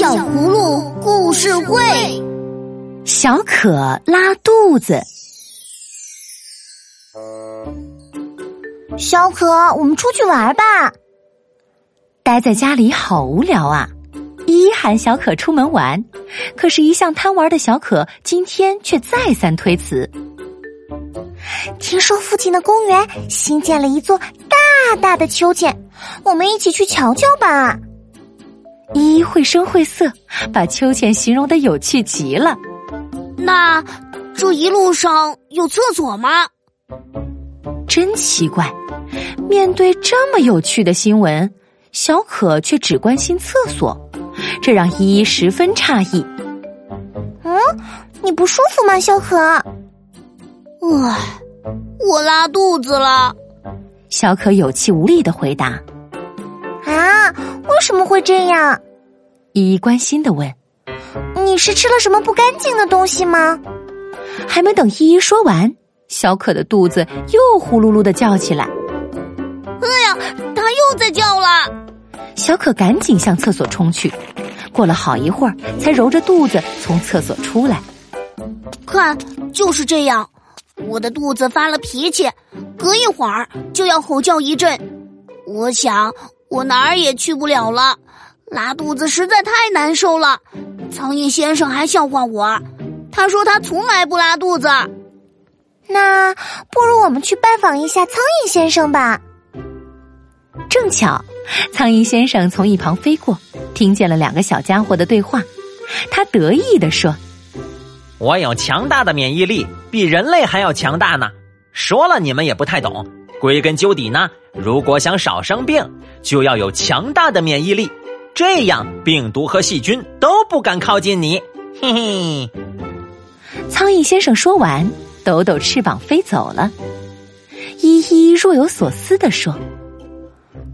小葫芦故事会：小可拉肚子。小可，我们出去玩吧。待在家里好无聊啊！依依喊小可出门玩，可是，一向贪玩的小可今天却再三推辞。听说附近的公园新建了一座大大的秋千，我们一起去瞧瞧吧。依依绘声绘色，把秋千形容的有趣极了。那这一路上有厕所吗？真奇怪，面对这么有趣的新闻，小可却只关心厕所，这让依依十分诧异。嗯，你不舒服吗，小可？唉，我拉肚子了。小可有气无力的回答。啊，为什么会这样？依依关心的问：“你是吃了什么不干净的东西吗？”还没等依依说完，小可的肚子又呼噜噜的叫起来。哎呀，他又在叫了！小可赶紧向厕所冲去，过了好一会儿，才揉着肚子从厕所出来。看，就是这样，我的肚子发了脾气，隔一会儿就要吼叫一阵。我想。我哪儿也去不了了，拉肚子实在太难受了。苍蝇先生还笑话我，他说他从来不拉肚子。那不如我们去拜访一下苍蝇先生吧。正巧，苍蝇先生从一旁飞过，听见了两个小家伙的对话，他得意地说：“我有强大的免疫力，比人类还要强大呢。说了你们也不太懂。归根究底呢。”如果想少生病，就要有强大的免疫力，这样病毒和细菌都不敢靠近你。嘿嘿。苍蝇先生说完，抖抖翅膀飞走了。依依若有所思地说：“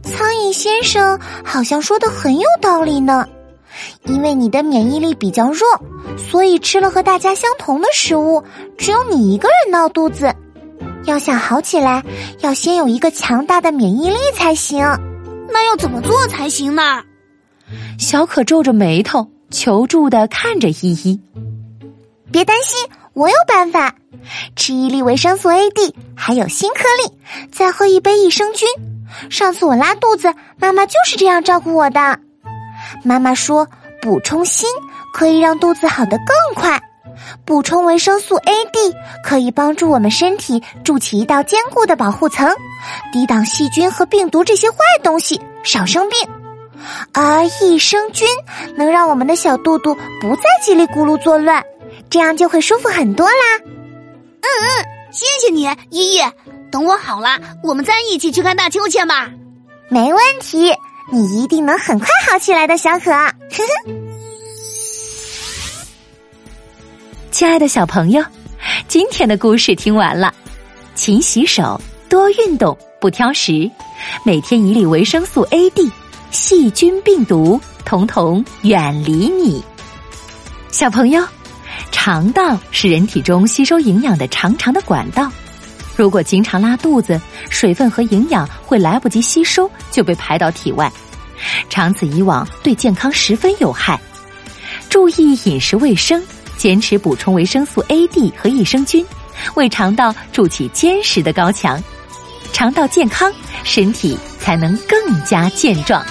苍蝇先生好像说的很有道理呢。因为你的免疫力比较弱，所以吃了和大家相同的食物，只有你一个人闹肚子。”要想好起来，要先有一个强大的免疫力才行。那要怎么做才行呢？小可皱着眉头，求助的看着依依。别担心，我有办法。吃一粒维生素 A D，还有锌颗粒，再喝一杯益生菌。上次我拉肚子，妈妈就是这样照顾我的。妈妈说，补充锌可以让肚子好得更快。补充维生素 A、D 可以帮助我们身体筑起一道坚固的保护层，抵挡细菌和病毒这些坏东西，少生病。而益生菌能让我们的小肚肚不再叽里咕噜作乱，这样就会舒服很多啦。嗯嗯，谢谢你，依依。等我好了，我们再一起去看大秋千吧。没问题，你一定能很快好起来的，小可。呵呵。亲爱的小朋友，今天的故事听完了，勤洗手，多运动，不挑食，每天一粒维生素 A、D，细菌病毒统统远离你。小朋友，肠道是人体中吸收营养的长长的管道，如果经常拉肚子，水分和营养会来不及吸收就被排到体外，长此以往对健康十分有害。注意饮食卫生。坚持补充维生素 ad 和益生菌为肠道筑起坚实的高墙。肠道健康身体才能更加健壮。